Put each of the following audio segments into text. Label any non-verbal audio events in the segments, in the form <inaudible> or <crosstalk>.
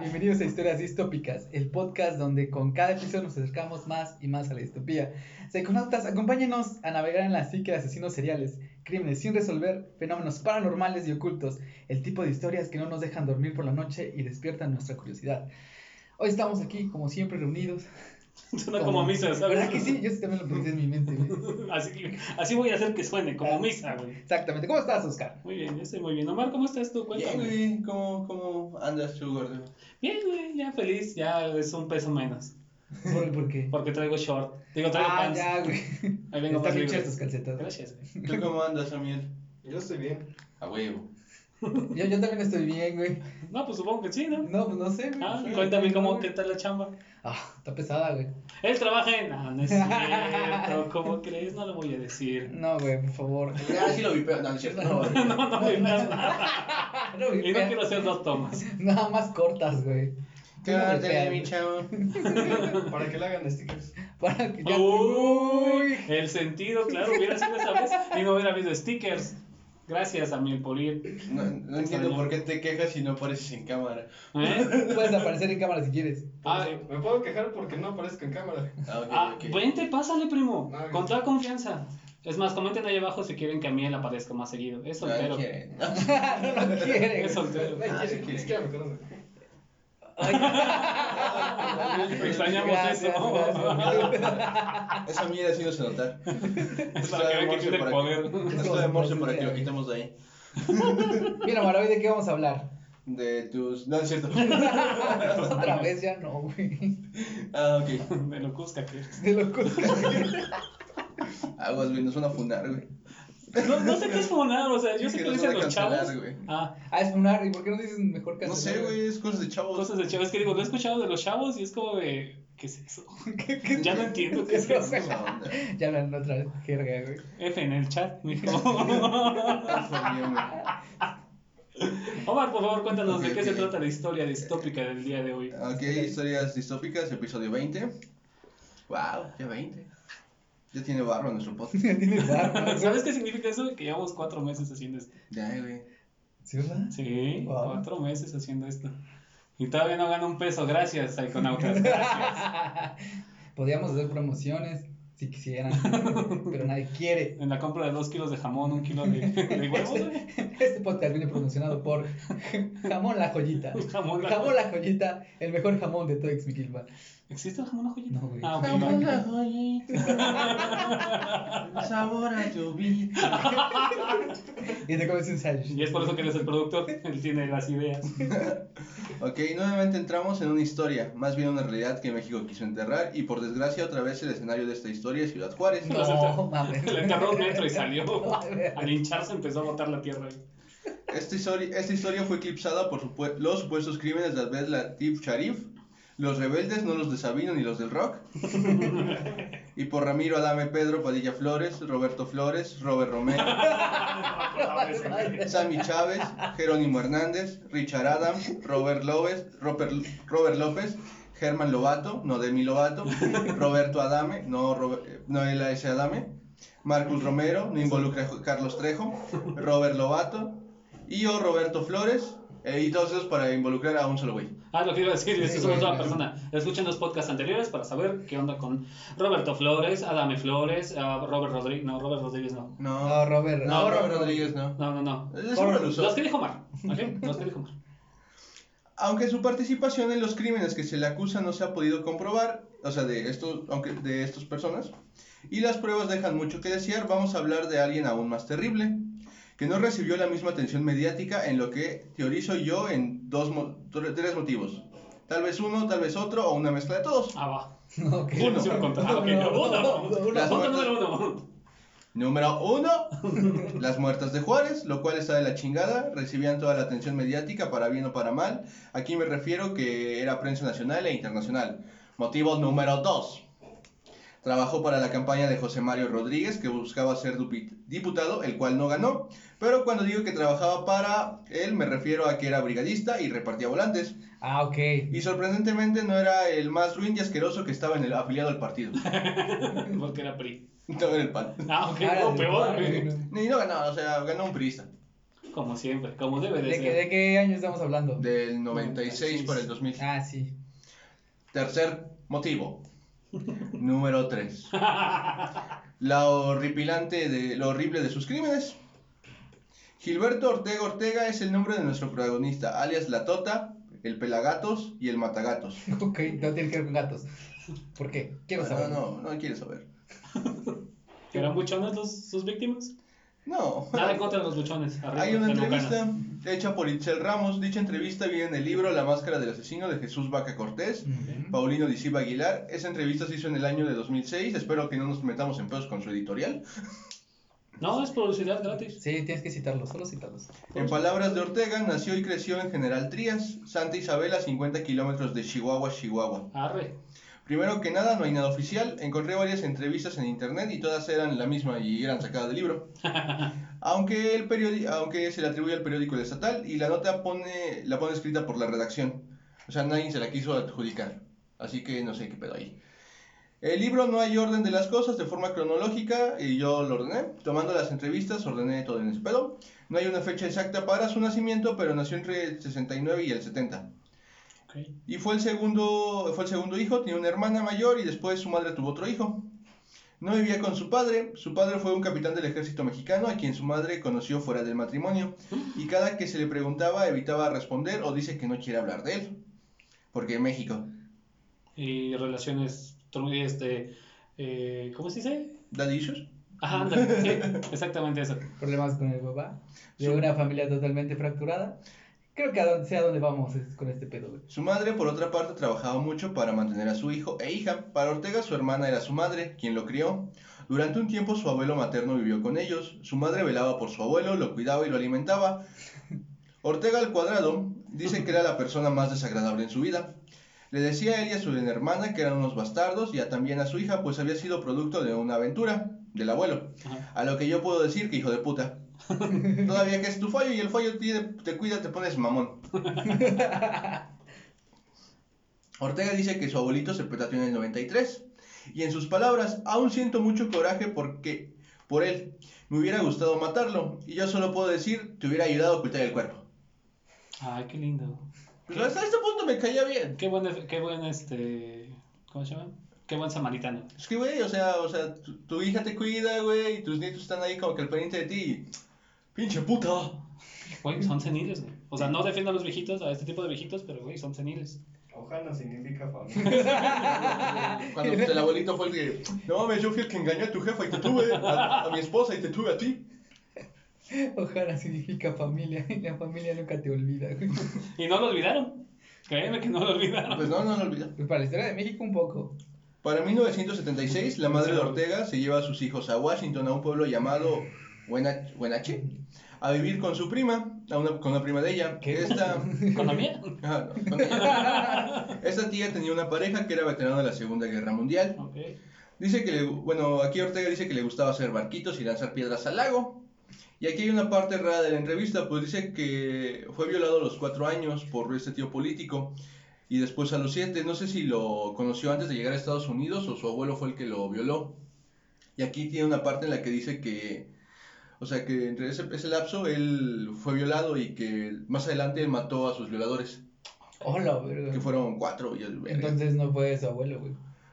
Bienvenidos a Historias Distópicas, el podcast donde con cada episodio nos acercamos más y más a la distopía. Psiconautas, acompáñenos a navegar en la psique de asesinos seriales, crímenes sin resolver, fenómenos paranormales y ocultos, el tipo de historias que no nos dejan dormir por la noche y despiertan nuestra curiosidad. Hoy estamos aquí, como siempre, reunidos. <laughs> Suena como misa, ¿sabes? ¿Verdad que sí? Yo sí también lo pensé en mi mente. güey. <laughs> Así, así voy a hacer que suene, como Ah. misa, güey. Exactamente. ¿Cómo estás, Oscar? Muy bien, yo estoy muy bien. Omar, ¿cómo estás tú? Bien, Cuéntame. güey, ¿cómo, ¿cómo andas tú, gordo? Bien, güey, ya feliz, ya es un peso menos. ¿Por, por qué? Porque traigo short. Digo, traigo Ah, pants. ya, güey. Ahí vengo Están bien tus calcetas. Gracias, güey. ¿Tú cómo andas, Amiel? Yo estoy bien. A huevo. <laughs> Yo, yo también estoy bien, güey. No, pues supongo que sí, ¿no? No, pues no sé, güey. Ah, Sí, cuéntame no, cómo, güey. qué tal la chamba. Ah, está pesada, güey. Él trabaja en... Ah, no es cierto. <laughs> ¿Cómo crees? No lo voy a decir. No, güey, por favor. Ah, sí lo vi, pero no, no es cierto. No, <laughs> No, no me veas nada. No, Y no quiero hacer dos tomas. Nada más cortas, güey. ¿Qué Tú no mi chavo? Para que le hagan stickers. Para que ya. Uy, el sentido, claro, hubiera sido esa vez y no hubiera habido stickers. Gracias a mi Polir. No, no entiendo por qué te quejas si no apareces en cámara. ¿Eh? <laughs> Puedes aparecer en cámara si quieres. Ah, Me puedo quejar porque no aparezco en cámara. Ah, ok, ah, ok. vente, pásale, primo. No, Con toda confianza. Es más, comenten ahí abajo si quieren que a mí él aparezca más seguido. Es No, soltero. quieren. <laughs> no lo quiere. <laughs> Es soltero. güey. Ah, quieren. siquiera me conoce. <laughs> Extrañamos eso. Esa mierda sí no se notar. Es para que vean que tiene para poder. esto de morse para que lo quitemos de ahí. Mira, Mara, de qué vamos a hablar. De tus. No, es cierto. <laughs> Otra vez ya no, güey. Ah, ok. De lo cusca que eres. De locos. Aguas, güey, nos van a funar, güey. No, no sé qué es fonar, o sea, yo sé Que dicen los cancelar, chavos. Ah, Ah, es funar. ¿Y por qué no dices mejor que No sé, güey, es cosas de chavos. cosas de chavos. Es que digo, lo he escuchado de los chavos y es como de. ¿Qué es eso? <laughs> ¿Qué, qué- Ya no entiendo qué es <laughs> eso. Ya hablan otra vez, jerga, güey. F en el chat, <laughs> mijo. Omar, por favor, cuéntanos de qué se trata la historia distópica del día de hoy. Ok, historias distópicas, episodio 20. Wow, ya 20. Ya tiene barro nuestro podcast. <laughs> Tienes barba. <laughs> ¿Sabes qué significa eso? Que llevamos cuatro meses haciendo esto. Ya, güey. ¿Sí, verdad? Sí, Wow. cuatro meses haciendo esto. Y todavía no gano un peso, gracias, Psychonautas, <laughs> gracias. Podríamos hacer promociones si quisieran, pero nadie quiere. En la compra de dos kilos de jamón, un kilo de, de huevos, güey. Este podcast viene promocionado por Jamón La Joyita. Jamón La Jamón La Joyita, el mejor jamón de todo Xmiquilpan. ¿Existe el jamón a joyita? No, güey. Ah, ok, Jamón la joyita. Sabor a tu vida. Y te comes un sándwich. Y es por eso que él es el productor, él tiene las ideas. <laughs> Ok, nuevamente entramos en una historia, más bien una realidad que México quiso enterrar y por desgracia otra vez el escenario de esta historia es Ciudad Juárez. No, mames. Le enterró un metro y salió. Al hincharse empezó a botar la tierra. Esta historia, esta historia fue eclipsada por los supuestos crímenes de Abdel Latif Sharif, los rebeldes, no los de Sabino ni los del rock, y por Ramiro Adame Pedro Padilla Flores, Roberto Flores, Robert Romero, Sammy Chávez, Jerónimo Hernández, Richard Adams, Robert López, Robert, López, Germán Lobato, no Demi Lobato, Roberto Adame, no, Robert, eh, no S. Adame, Marcus Romero, no involucra Carlos Trejo, Robert Lobato y yo Roberto Flores, eh, y todos esos para involucrar a un solo güey. Ah, lo que iba a decir, es que Sí, somos una persona. Escuchen los podcasts anteriores para saber qué onda con Roberto Flores, Adame Flores, ah, Robert Rodríguez. No, Robert Rodríguez no. No, No, Robert. no, no, Robert Robert. Rodríguez no. No, no, no. Usó. Los que dijo Mar. ¿Ok? Los que dijo Mar. Aunque su participación en los crímenes que se le acusa no se ha podido comprobar, o sea, de estos, aunque de estas personas, y las pruebas dejan mucho que desear, vamos a hablar de alguien aún más terrible, que no recibió la misma atención mediática en lo que teorizo yo en dos, tres motivos. Tal vez uno, tal vez otro, o una mezcla de todos. Ah, va. <laughs> Ok. Uno. Sí, un contra- ok. No, no, Uno. no, no, Las Punto muertes- número uno. Número uno, <laughs> las muertas de Juárez, lo cual está de la chingada, recibían toda la atención mediática para bien o para mal. Aquí me refiero que era prensa nacional e internacional. Motivo número dos, trabajó para la campaña de José Mario Rodríguez, que buscaba ser diputado, el cual no ganó. Pero cuando digo que trabajaba para él, me refiero a que era brigadista y repartía volantes. Ah, ok. Y sorprendentemente no era el más ruin y asqueroso que estaba en el afiliado al partido. <laughs> Porque era PRI. Estaba en el PAN. Ah, ok. Ah, No, peor. Ni no ganó, o sea, ganó un priista. Como siempre, como debe de, ¿De, ser. qué, ¿De qué año estamos hablando? Del 96 96. para el 2000. Ah, sí. Tercer motivo. <laughs> Número 3. La horripilante de, lo horrible de sus crímenes. Gilberto Ortega Ortega es el nombre de nuestro protagonista, alias La Tota, el Pelagatos y el Matagatos. <laughs> Ok, no tiene que ver con gatos. ¿Por qué? Quiero No, saber. no, no quieres saber. ¿Eran buchones los, sus víctimas? No. Nada contra los buchones. arriba, Hay una entrevista hecha por Itzel Ramos. Dicha entrevista viene en el libro La máscara del asesino de Jesús Vaca Cortés. Paulino Disiba Aguilar. Esa entrevista se hizo en el año de 2006. Espero que no nos metamos en pedos con su editorial. No, es publicidad gratis. Sí, tienes que citarlos, solo citarlos. En palabras de Ortega, nació y creció en General Trías, Santa Isabel, a 50 kilómetros de Chihuahua, Chihuahua. Arre. Primero que nada, no hay nada oficial. Encontré varias entrevistas en internet y todas eran la misma y eran sacadas del libro. <laughs> Aunque, el periodi- aunque se le atribuye al periódico El Estatal y la nota pone, la pone escrita por la redacción. O sea, nadie se la quiso adjudicar. Así que no sé qué pedo ahí. El libro no hay orden de las cosas de forma cronológica y yo lo ordené. Tomando las entrevistas, ordené todo en ese pedo. No hay una fecha exacta para su nacimiento, pero nació entre el 69 y el 70. Ok. Y fue el segundo, fue el segundo hijo, tenía una hermana mayor y después su madre tuvo otro hijo. No vivía con su padre, su padre fue un capitán del ejército mexicano a quien su madre conoció fuera del matrimonio y cada que se le preguntaba evitaba responder o dice que no quiere hablar de él. Porque en México, Y relaciones, tru- este, eh, ¿cómo se dice? daddy issues. Ajá, ándale, sí, exactamente eso. Problemas con el papá. De una familia totalmente fracturada. Creo que a donde, sea donde vamos es con este pedo, güey. Su madre, por otra parte, trabajaba mucho para mantener a su hijo e hija. Para Ortega, su hermana era su madre, quien lo crió. Durante un tiempo, su abuelo materno vivió con ellos. Su madre velaba por su abuelo, lo cuidaba y lo alimentaba. Ortega al cuadrado dice que era la persona más desagradable en su vida. Le decía a él y a su hermana que eran unos bastardos y a también a su hija, pues había sido producto de una aventura del abuelo. Ajá. A lo que yo puedo decir que hijo de puta. <laughs> Todavía que es tu fallo y el fallo te, te cuida, te pones mamón. <laughs> Ortega dice que su abuelito se petateó en el 93. Y en sus palabras, aún siento mucho coraje porque, por él. Me hubiera gustado matarlo. Y yo solo puedo decir, te hubiera ayudado a ocultar el cuerpo. Ay, qué lindo. Pues hasta este punto me caía bien. Qué buen, qué buen, este, ¿cómo se llama? Qué buen samaritano. Es que, güey, o sea, o sea, tu, tu hija te cuida, güey, y tus nietos están ahí como que al pendiente de ti. y, Pinche puta. Güey, son seniles, güey. O sea, no defiendo a los viejitos, a este tipo de viejitos, pero, güey, son seniles. Ojana significa familia. <laughs> Cuando el abuelito fue el que, no mames, yo fui el que engañé a tu jefa y te tuve, a, a mi esposa y te tuve a ti. Ojalá significa familia. Y la familia nunca te olvida, güey. Y no lo olvidaron. Créeme que no lo olvidaron. Pues no, no lo olvida. Pues para la historia de México un poco. Para 1976, la madre de Ortega se lleva a sus hijos a Washington, a un pueblo llamado Wenach- Wenatchee, a vivir con su prima, a una, con una prima de ella. ¿Qué? Esta, <laughs> ¿Economía? Ajá, no, con ella. <laughs> Esta tía tenía una pareja que era veterano de la Segunda Guerra Mundial. Dice que le, bueno, aquí Ortega dice que le gustaba hacer barquitos y lanzar piedras al lago. Y aquí hay una parte rara de la entrevista, pues dice que fue violado a los cuatro años por este tío político y después a los siete, no sé si lo conoció antes de llegar a Estados Unidos o su abuelo fue el que lo violó. Y aquí tiene una parte en la que dice que, o sea, que entre ese, ese lapso él fue violado y que más adelante él mató a sus violadores, Hola, verga. que fueron cuatro. Y el- Entonces no fue su abuelo, güey.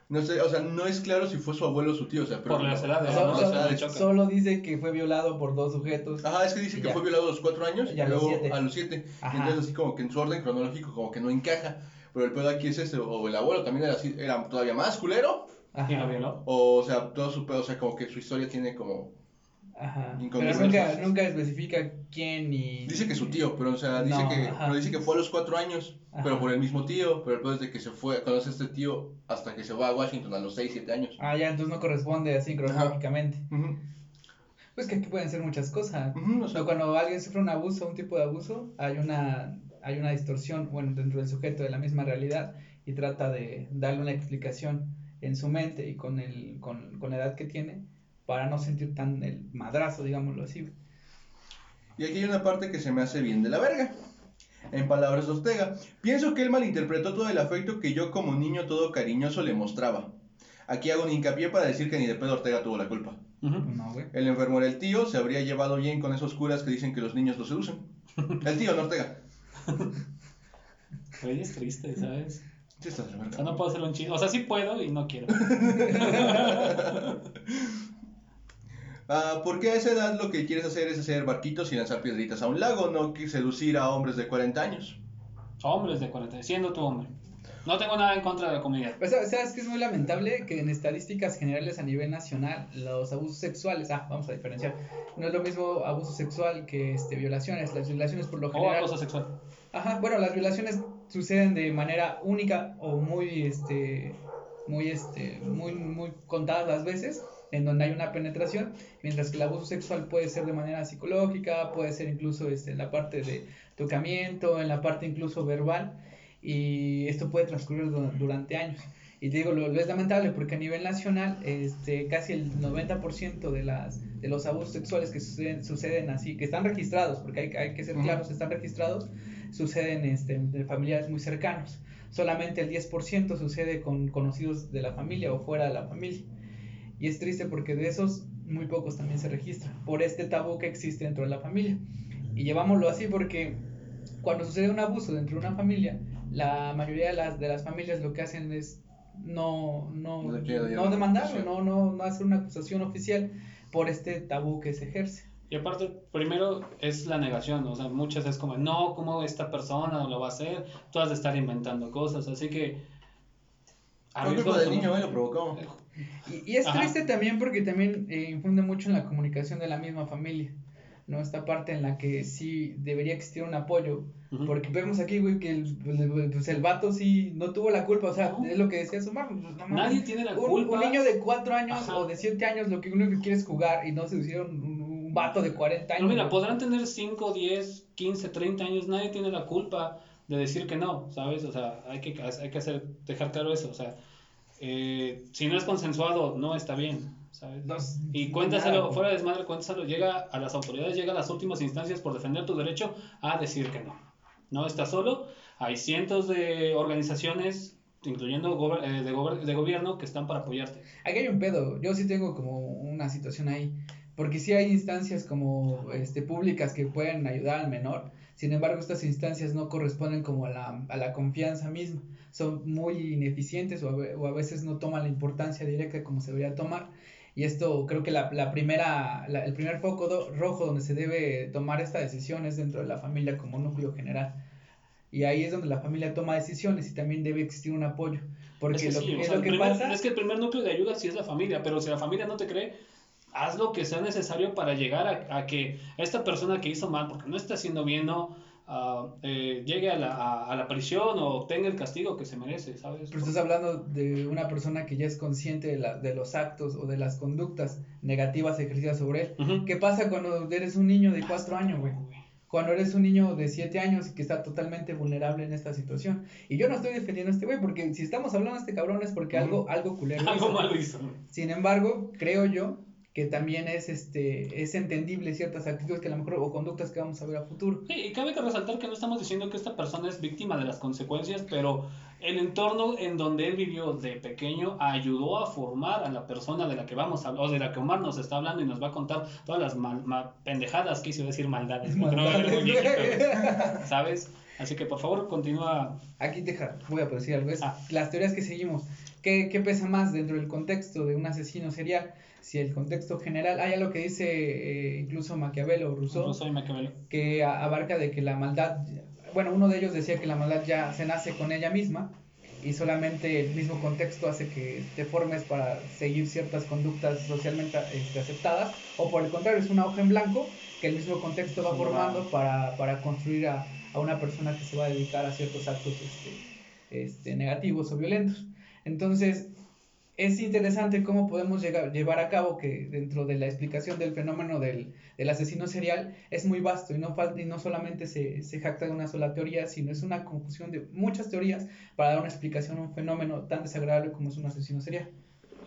no sé, o sea, no es claro si fue su abuelo o su tío, o sea, pero... Por las edades, Ajá, Solo, por las solo- dice que fue violado por dos sujetos. Ajá, es que dice que Ya. fue violado a los cuatro años Y y a los luego siete. a los siete. Ajá. Y entonces así como que en su orden cronológico como que no encaja. Pero el pedo aquí es este, o el abuelo también era así, era todavía más culero. Ajá. ¿Y lo violó? O, o sea, todo su pedo, o sea, como que su historia tiene como... Ajá. Pero nunca, nunca especifica quién ni. Dice que su tío, pero o sea, dice No, que pero dice que fue a los cuatro años, Ajá. pero por el mismo tío. Pero es de que se fue, conoce a este tío hasta que se va a Washington a los seis, siete años. Ah, ya, entonces no corresponde así cronológicamente. Pues que aquí pueden ser muchas cosas. O sea, cuando alguien sufre un abuso, un tipo de abuso, hay una, hay una distorsión, bueno, dentro del sujeto de la misma realidad y trata de darle una explicación en su mente y con, el, con, con la edad que tiene para no sentir tan el madrazo, digámoslo así. Y aquí hay una parte que se me hace bien de la verga. En palabras de Ortega, pienso que él malinterpretó todo el afecto que yo como niño todo cariñoso le mostraba. Aquí hago un hincapié para decir que ni de pedo Ortega tuvo la culpa. Ujú. No, güey. El enfermo era el tío, se habría llevado bien con esos curas que dicen que los niños lo seducen. El tío, no Ortega. Güey, es triste, ¿sabes? Sí, está de la O sea, no puedo hacerlo un chiste. O sea, sí puedo y no quiero. <laughs> Ah, porque a esa edad lo que quieres hacer es hacer barquitos y lanzar piedritas a un lago, no seducir a hombres de 40 años. Hombres de 40, siendo tu hombre. No tengo nada en contra de la comunidad. O sea, ¿sabes que es muy lamentable que en estadísticas generales a nivel nacional los abusos sexuales, ah, vamos a diferenciar, no es lo mismo abuso sexual que este, violaciones. Las violaciones por lo O general... acoso sexual. Ajá, bueno, las violaciones suceden de manera única o muy, este, muy, este, muy, muy contadas las veces en donde hay una penetración, mientras que el abuso sexual puede ser de manera psicológica, puede ser incluso este, en la parte de tocamiento, en la parte incluso verbal, y esto puede transcurrir du- durante años. Y te digo, lo, lo es lamentable porque a nivel nacional, este, casi el 90% de, las, de los abusos sexuales que suceden, suceden así, que están registrados, porque hay, hay que ser claros, están registrados, suceden este, de familiares muy cercanos. Solamente el 10% sucede con conocidos de la familia o fuera de la familia. Y es triste porque de esos muy pocos también se registran por este tabú que existe dentro de la familia. Y llevámoslo así porque cuando sucede un abuso dentro de una familia, la mayoría de las, de las familias lo que hacen es no, no, No no no, no, no hacer una acusación oficial por este tabú que se ejerce. Y aparte, primero es la negación, o sea, muchas es como, no, ¿cómo esta persona lo va a hacer? Tú has de estar inventando cosas, así que... Por arriesgo culpa del niño, él lo provocó. Y, y es Ajá. triste también porque también eh, infunde mucho en la comunicación de la misma familia, ¿no? Esta parte en la que sí debería existir un apoyo, Ujú. porque vemos aquí, güey, que el, el- pues el vato sí no tuvo la culpa, o sea, No. es lo que decía Sumar, pues, no. Nadie tiene la Un, culpa. un niño de 4 años Ajá. o de 7 años lo que uno que quiere es jugar y no se hicieron un, un vato de 40 años. No, mira, podrán tener 5, 10, 15, 30 años, nadie tiene la culpa de decir que no, ¿sabes? O sea, hay que, hay que hacer, dejar claro eso, o sea, eh, si no es consensuado, no está bien, ¿sabes? Y cuéntaselo, nada, fuera de desmadre, cuéntaselo, llega a las autoridades, llega a las últimas instancias por defender tu derecho a decir que no. No estás solo, hay cientos de organizaciones, incluyendo gober- eh, de, gober- de gobierno, que están para apoyarte. Aquí hay un pedo. Yo sí tengo como una situación ahí. Porque sí hay instancias como este, públicas que pueden ayudar al menor. Sin embargo, estas instancias no corresponden como a la, a la confianza misma. Son muy ineficientes o a, o a veces no toman la importancia directa como se debería tomar. Y esto creo que la, la primera, la- el primer foco do- rojo donde se debe tomar esta decisión es dentro de la familia como núcleo general. Y ahí es donde la familia toma decisiones y también debe existir un apoyo. Porque es que lo, sí, es sea, lo el que primer- pasa... es que el primer núcleo de ayuda sí es la familia, pero si la familia no te cree, haz lo que sea necesario para llegar a, a que esta persona que hizo mal, porque no está haciendo bien, no ah, eh, llegue a la, a, a la prisión o obtenga el castigo que se merece, ¿sabes? Pero estás hablando de una persona que ya es consciente de, la- de los actos o de las conductas negativas ejercidas sobre él. ¿Qué pasa cuando eres un niño de 4 años, güey? Cuando eres un niño de 7 años y que está totalmente vulnerable en esta situación. Y yo no estoy defendiendo a este güey, porque si estamos hablando de este cabrón es porque algo, algo culero. <laughs> Algo hizo. malo hizo. Sin embargo, creo yo que también es este es entendible ciertas actitudes que a lo mejor o conductas que vamos a ver a futuro. Sí, y cabe que resaltar que no estamos diciendo que esta persona es víctima de las consecuencias, pero el entorno en donde él vivió de pequeño ayudó a formar a la persona de la que vamos a o de la que Omar nos está hablando y nos va a contar todas las mal- ma- pendejadas, quise decir maldades, viejito, güey, ¿sabes? Así que por favor continúa. Aquí te voy a decir algo. Es Ah. las teorías que seguimos. ¿Qué, ¿Qué pesa más dentro del contexto de un asesino serial? Si el contexto general, hay algo que dice eh, incluso Maquiavelo o Rousseau, Yo soy Maquiavelo. que abarca de que la maldad, bueno, uno de ellos decía que la maldad ya se nace con ella misma y solamente el mismo contexto hace que te formes para seguir ciertas conductas socialmente este, aceptadas, o por el contrario, es una hoja en blanco que el mismo contexto va formando para, para construir a, a una persona que se va a dedicar a ciertos actos este, este, negativos o violentos. Entonces, es interesante cómo podemos llegar, llevar a cabo que dentro de la explicación del fenómeno del, del asesino serial es muy vasto y no, fal- y no solamente se, se jacta de una sola teoría, sino es una confusión de muchas teorías para dar una explicación a un fenómeno tan desagradable como es un asesino serial.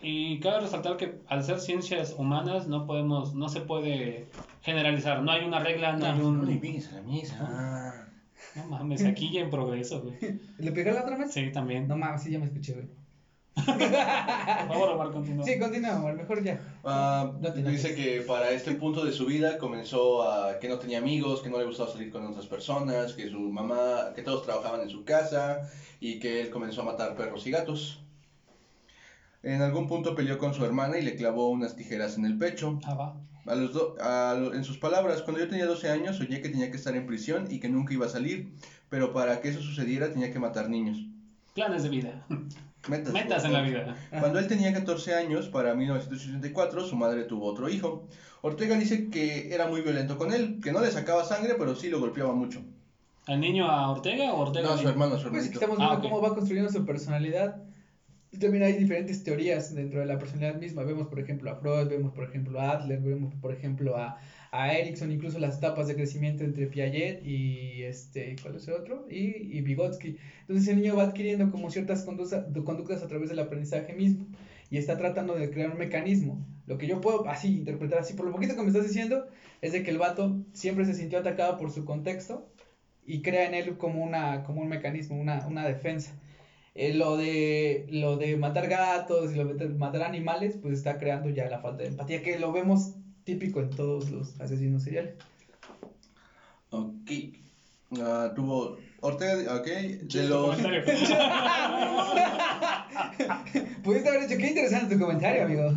Y cabe resaltar que al ser ciencias humanas no podemos, no se puede generalizar, no hay una regla, no, hay No le un... piques a la misa. No mames, aquí ya en progreso, güey. <laughs> ¿Le pegué la otra vez? Sí, también. No mames, sí, ya me escuché, güey. Por favor, Omar, continúa. Sí, continúa, Omar, mejor ya. Ah, No te dice que para este punto de su vida comenzó a que no tenía amigos, que no le gustaba salir con otras personas, que su mamá, que todos trabajaban en su casa y que él comenzó a matar perros y gatos. En algún punto peleó con su hermana y le clavó unas tijeras en el pecho. Ah, va. A los do- a en sus palabras, cuando yo tenía 12 años soñé que tenía que estar en prisión y que nunca iba a salir, pero para que eso sucediera tenía que matar niños. Planes de vida. Metas, Metas en la vida. Cuando él tenía 14 años, para 1984, su madre tuvo otro hijo. Ortega dice que era muy violento con él, que no le sacaba sangre, pero sí lo golpeaba mucho. ¿El niño a Ortega o Ortega? No, al su hermano, su Pues hermanito. estamos Ah, viendo ok. cómo va construyendo su personalidad. Y también hay diferentes teorías dentro de la personalidad misma. Vemos, por ejemplo, a Freud, vemos, por ejemplo, a Adler, vemos, por ejemplo, a, a Erickson, incluso las etapas de crecimiento entre Piaget y, este, ¿cuál es el otro? Y, y Vygotsky. Entonces el niño va adquiriendo como ciertas conductas, conductas a través del aprendizaje mismo y está tratando de crear un mecanismo. Lo que yo puedo así interpretar, así por lo poquito que me estás diciendo, es de que el vato siempre se sintió atacado por su contexto y crea en él como, una, como un mecanismo, una, una defensa. Eh, lo, de, lo de matar gatos y lo de matar animales, pues está creando ya la falta de empatía, que lo vemos típico en todos los asesinos seriales. Ok. Ah, tuvo. Ortega, ok. De ¿Quieres tu los, comentario? <laughs> Pudiste haber dicho, qué interesante tu comentario, amigo.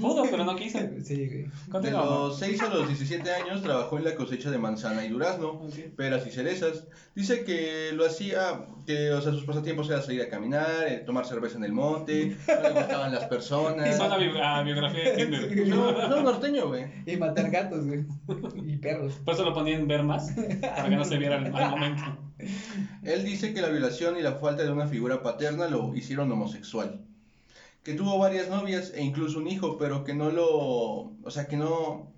Pudo, pero no quise. Sí, güey. de los 6 a los 17 años trabajó en la cosecha de manzana y durazno, Ok. peras y cerezas. Dice que lo hacía, que o sea, sus pasatiempos era salir a caminar, eh, tomar cerveza en el monte, <laughs> no le gustaban las personas. Hizo una bi- ah, biografía de Tinder. <laughs> No, no, norteño, güey. Y matar gatos, güey. Y perros. Por eso lo ponía en ver más, para que no se viera al momento. Él dice que la violación y la falta de una figura paterna lo hicieron homosexual. Que tuvo varias novias e incluso un hijo, pero que no lo. O sea, que no.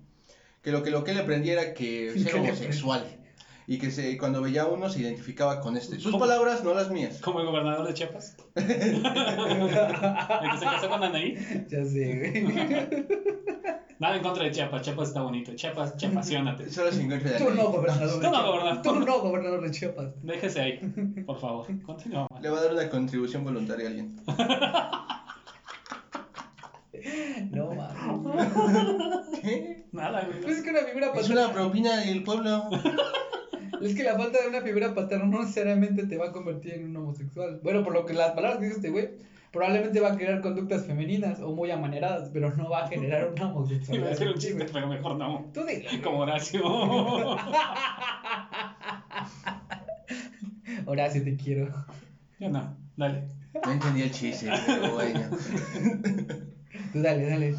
Que lo que, lo que le aprendiera que ser homosexual. Y que se, cuando veía a uno se identificaba con este. Sus ¿Cómo? palabras, no las mías. Como el gobernador de Chiapas. <laughs> <laughs> El que se casó con Anaí. Ya sé, güey. <laughs> Nada en contra de Chiapas. Chiapas está bonito. Chiapas, chiapasionate. <laughs> Solo se encuentra de Tú no, gobernador de Tú no, Chiapas. gobernador. Tú no, gobernador de Chiapas. Déjese ahí, <laughs> por favor. Continúa. Le va a dar una contribución voluntaria a alguien. <laughs> No, mames. ¿Qué? Nada, Pues güey. es que una figura Es paterna. una propina del pueblo. Es que la falta de una figura paterna no necesariamente te va a convertir en un homosexual. Bueno, por lo que las palabras que dice este güey, probablemente va a crear conductas femeninas o muy amaneradas, pero no va a generar una <laughs> Iba a homosexualidad. decir un chiste, pero mejor no. Tú dilo. Como Horacio. <laughs> Horacio, te quiero. Yo no, dale. No entendí el chiste, pero bueno. Tú dale, dale.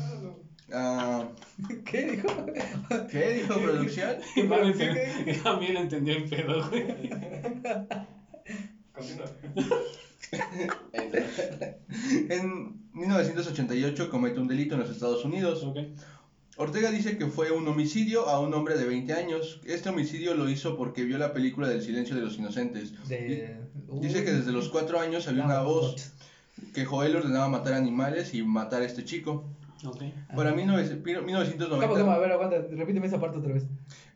Ah, ¿Qué dijo? ¿Qué dijo producción? <laughs> También entendió el pedo, güey. Continúa. <laughs> En 1988 comete un delito en los Estados Unidos. Ortega dice que fue un homicidio a un hombre de 20 años. Este homicidio lo hizo porque vio la película del silencio de los inocentes. De... Dice que desde los 4 años había una voz que Joel ordenaba matar animales y matar a este chico. Ok. Para Ah. 19 ¿Cómo, 1990, cómo? A ver, aguanta, repíteme esa parte otra vez.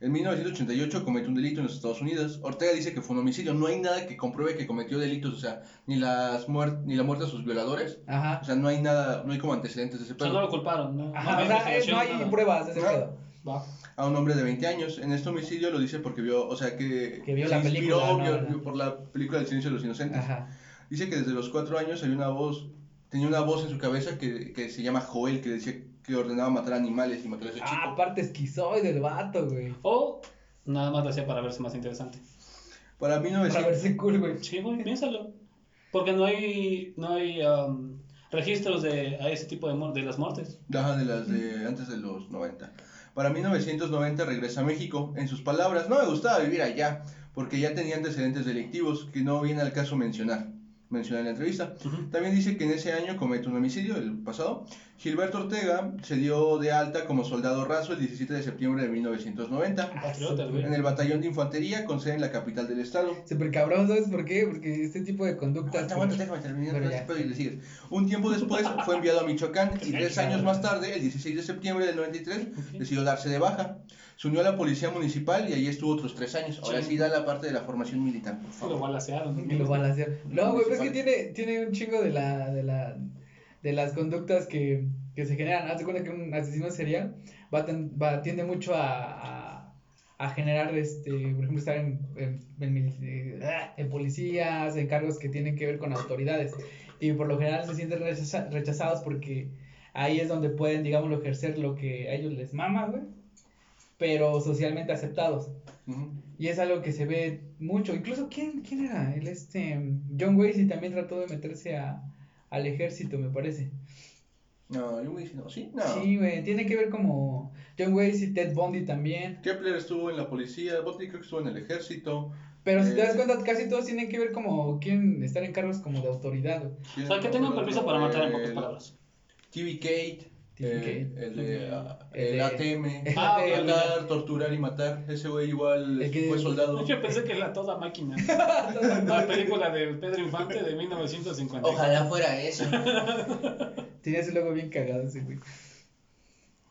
en 1988 cometió un delito en los Estados Unidos. Ortega dice que fue un homicidio. No hay nada que compruebe que cometió delitos, o sea, ni, las ni la muerte de sus violadores. Ajá. O sea, no hay nada, no hay como antecedentes de ese O sea, pedo. no lo culparon, ¿no? Ajá, no, o hay sea, eh, investigación, no hay nada. pruebas de ese pedo. Va. a un hombre de 20 años. En este homicidio lo dice porque vio, o sea, que, Que vio se la inspiró película, ¿no? vio- vio por la película del silencio de los inocentes. Ajá. Dice que desde los 4 años había una voz, tenía una voz en su cabeza que, que se llama Joel, que decía que ordenaba matar animales y matar a ese Ah, chico. aparte esquizoide el vato, güey. O nada más lo hacía para verse más interesante. Para Para 1900, verse cool, güey. Sí, güey, piénsalo. Porque no hay, no hay um, registros de a ese tipo de, de las muertes. Ajá, de las de antes de los 90. Para 1990 regresa a México. En sus palabras, no me gustaba vivir allá, porque ya tenía antecedentes delictivos que no viene al caso mencionar. Mencionar en la entrevista. Ujú. También dice que en ese año comete un homicidio, el pasado. Gilberto Ortega se dio de alta como soldado raso el 17 de septiembre de 1990 Patriotas, güey. en el batallón de infantería con sede en la capital del estado. Súper cabrón, ¿sabes por qué? Porque este tipo de conductas. Aguanta, aguanta, déjame terminar Bueno, con ya. pedo y le sigues. Un tiempo después fue enviado a Michoacán y <laughs> tres años más tarde, el 16 de septiembre del 93, decidió darse de baja. Se unió a la policía municipal y ahí estuvo otros tres años. Ahora Sí. sí da la parte de la formación militar. Lo balacearon. Que lo balacearon. No, güey, pues es que tiene, tiene un chingo de la, de la, de las conductas que, que se generan. Haz de cuenta que un asesino serial va, ten- va tiende mucho a, a, a generar, este, por ejemplo, estar en, en, eh, en policías, en cargos que tienen que ver con autoridades. Y por lo general se sienten rechaza- rechazados porque ahí es donde pueden, digamos, ejercer lo que a ellos les mama, güey, pero socialmente aceptados. Y es algo que se ve mucho. Incluso, ¿quién, quién era? El este. John Wasey también trató de meterse a, al ejército, me parece. No, yo voy no, sí, no. Sí, güey. Tiene que ver como. John Wasey, Ted Bundy también. Kepler estuvo en la policía, Botti creo que estuvo en el ejército. Pero si te Eh. das cuenta, casi todos tienen que ver como. Quieren estar en cargos como de autoridad. O sea, que tengan permiso para matar en pocas palabras. TV Kate, eh, el de ah, El ATM. Ah, <laughs> Matar, torturar y matar. Ese güey igual El que- fue soldado. Yo pensé que era toda máquina. <laughs> La película de Pedro Infante de 1950. Ojalá fuera eso. <laughs> Tenía ese logo bien cagado ese, güey.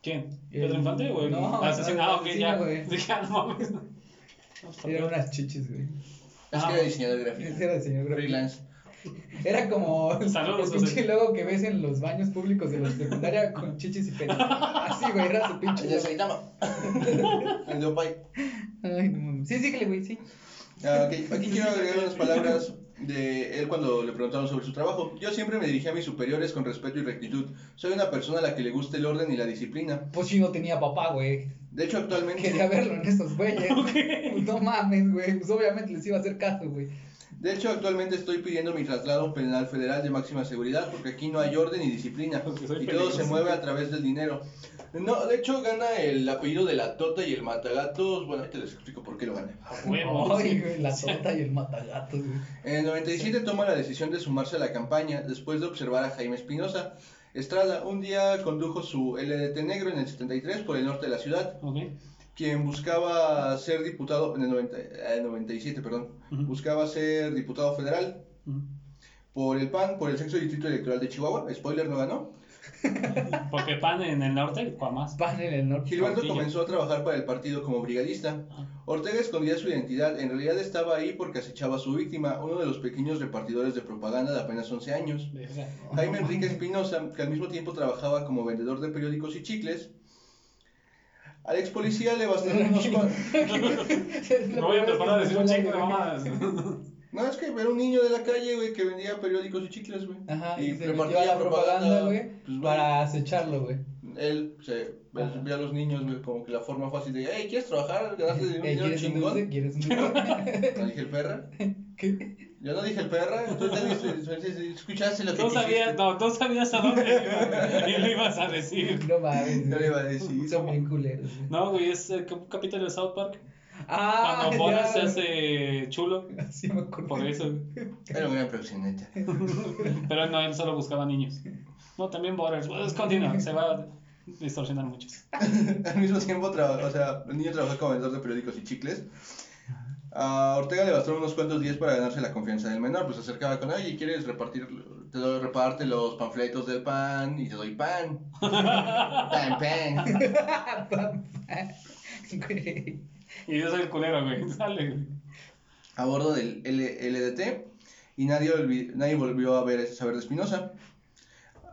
¿Quién? El- ¿Pedro Infante o el no, asesino? Ah, ok, ya. güey. Dije, ah, no mames. Eran unas chichis, güey. Es que era diseñador gráfico. Era diseñador gráfico. Freelance. <laughs> Era como Saludos, el pinche logo que ves en los baños públicos de la secundaria con chichis y pelo. Así, güey, era su pinche <laughs> El de logo. Saitama. El de Opay. Ay, no mames. Sí, síguele, güey, sí. Ah, ok. Aquí quiero agregar unas palabras de él cuando le preguntaron sobre su trabajo. Yo siempre me dirigí a mis superiores con respeto y rectitud. Soy una persona a la que le gusta el orden y la disciplina. Pues sí, no tenía papá, güey. De hecho, actualmente... Quería verlo en esos güeyes. <laughs> Pues no mames, güey. Pues obviamente les iba a hacer caso, güey. De hecho, actualmente estoy pidiendo mi traslado a un penal federal de máxima seguridad porque aquí no hay orden ni disciplina <laughs> y todo se mueve a través del dinero. No, de hecho gana el apellido de la Tota y el Matagatos. Bueno, ahorita les explico por qué lo gana. A huevo. <laughs> Ay, la <laughs> tota y el matagato, güey. En el 97 toma la decisión de sumarse a la campaña después de observar a Jaime Espinosa. Estrada un día condujo su LDT negro en el 73 por el norte de la ciudad, Ok. Quien buscaba ser diputado, en el 90 eh, 97, perdón, Ujú. buscaba ser diputado federal Ujú. por el PAN, por el sexto distrito electoral de Chihuahua. Spoiler, no ganó. <laughs> Porque pan en el norte, ¿cuál más? Pan en el norte. Gilberto Portillo. comenzó a trabajar para el partido como brigadista. Ah. Ortega escondía su identidad, en realidad estaba ahí porque acechaba a su víctima, uno de los pequeños repartidores de propaganda de apenas 11 años. Jaime Enrique Espinosa, que al mismo tiempo trabajaba como vendedor de periódicos y chicles. Al ex policía le bastaron unos cuantos. <laughs> Me voy a preparar a decir un chingo de mamadas. No, es que era un niño de la calle, güey, que vendía periódicos y chicles, güey. Ajá, Y y se repartía metió a la propaganda, güey, pues, para acecharlo, güey. Él se veía a los niños, güey, como que la forma fácil de, hey, ¿quieres trabajar? ¿Ganaste <laughs> un Eh, dinero ¿Quieres un chingón? dulce? ¿Quieres un <laughs> dulce? No dije el perra. ¿Qué? Yo no dije el perra, tú <laughs> <laughs> escuchaste lo que Tú sabías, dijiste. no, tú sabías a dónde iba <laughs> y lo ibas a decir. No mames. No güey. le iba a decir. Son bien culeros. güey. No, güey, es el cap- capítulo de South Park. Ah, Cuando ya, se hace chulo. Sí, me acuerdo. Por eso. Era una producción, neta. Pero no, él solo buscaba niños. No, también Borders. Pues continúa, se va a distorsionar mucho. Al mismo tiempo, traba- o sea, el niño trabajó como vendedor de periódicos y chicles. A Ortega le bastaron unos cuantos días para ganarse la confianza del menor, pues se acercaba con, oye, ¿quieres repartir, te doy, reparte los panfletos del pan y te doy pan? <laughs> pan, pan. <laughs> Y yo soy el culero, güey. Sale, güey. A bordo del L- LDT y nadie volvió a ver, saber de Espinosa.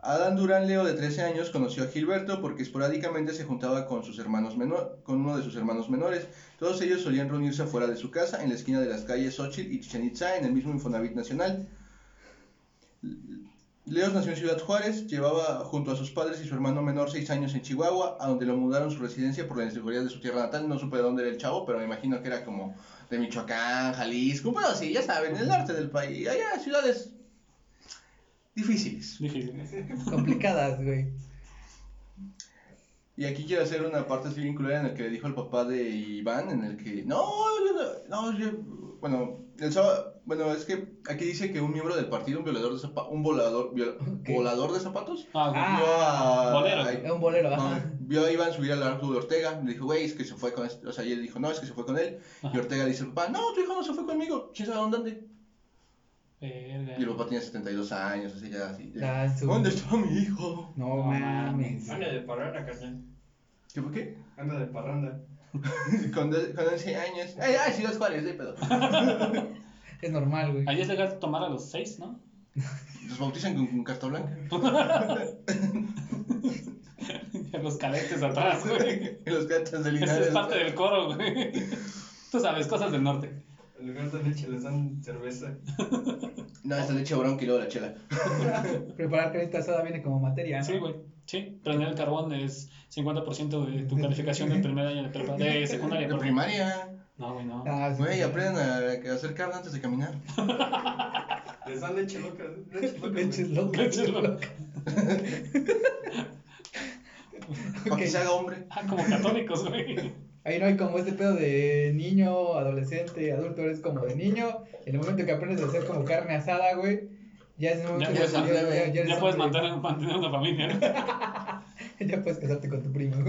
Adán Durán Leo, de 13 años, conoció a Gilberto porque esporádicamente se juntaba con, sus hermanos menor, con uno de sus hermanos menores. Todos ellos solían reunirse afuera de su casa, en la esquina de las calles Xochitl y Chichen Itza, en el mismo Infonavit Nacional. Leos nació en Ciudad Juárez, llevaba junto a sus padres y su hermano menor seis años en Chihuahua, a donde lo mudaron su residencia por la inseguridad de su tierra natal. No supe de dónde era el chavo, pero me imagino que era como de Michoacán, Jalisco, pero sí, ya saben, el norte del país. Allá, ciudades difíciles. Difícil. <laughs> Complicadas, güey. Y aquí quiero hacer una parte así vinculada en el que le dijo el papá de Iván, en el que, no, yo no, no, yo, bueno, el sábado, bueno, es que aquí dice que un miembro del partido, un violador de zapatos, un volador, viola- volador de zapatos, Ah. Ah, vio a, bolero. a- un bolero, no, ajá. vio a Iván subir al arco de Ortega, le dijo, güey, es que se fue con, este", o sea, y él dijo, no, es que se fue con él, y. Ortega dice, papá, no, tu hijo no se fue conmigo, ¿quién sabe dónde ande? Verga. Y el papá tiene 72 años, así ya, así, de, Ah, su- ¿dónde está mi hijo? No No mames. Anda de parranda, carnal. ¿Qué fue qué? Anda de parranda. con, de- con 11 años, ay, ay, Ciudad Juárez, de pedo. <laughs> Es normal, güey. Ahí es legal tomar a los seis, ¿no? Los bautizan con, con carta blanca. <laughs> Los cadetes atrás, güey. <laughs> En los gatos de Esa Linares. es parte del coro, güey. Tú sabes, cosas del norte. En lugar de leche les dan cerveza. <laughs> No, esta leche bronca y luego la chela. <laughs> Preparar carnita asada viene como materia, ¿no? Sí, güey. Sí, prender el carbón es 50% de tu <laughs> calificación del primer año de prepa, de secundaria. De primaria. No, güey, no. Ah, sí. Güey, aprendan a a hacer carne antes de caminar. Les dan leche loca. Leche loca. Locas. Leches locas. Para que se haga hombre. Ah, como católicos, güey. Ahí no hay como este pedo de niño, adolescente, adulto, eres como de niño. En el momento que aprendes a hacer como carne asada, güey, ya es el momento Ya- que ya ya, ya, Ya puedes mantener, mantener una familia. ¿no? <laughs> Ya puedes casarte con tu primo. <laughs>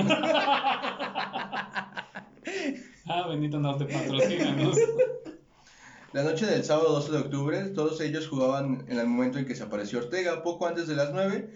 Ah, bendito norte, patrocínanos. La noche del sábado 12 de octubre, todos ellos jugaban en el momento en que se apareció Ortega. Poco antes de las 9,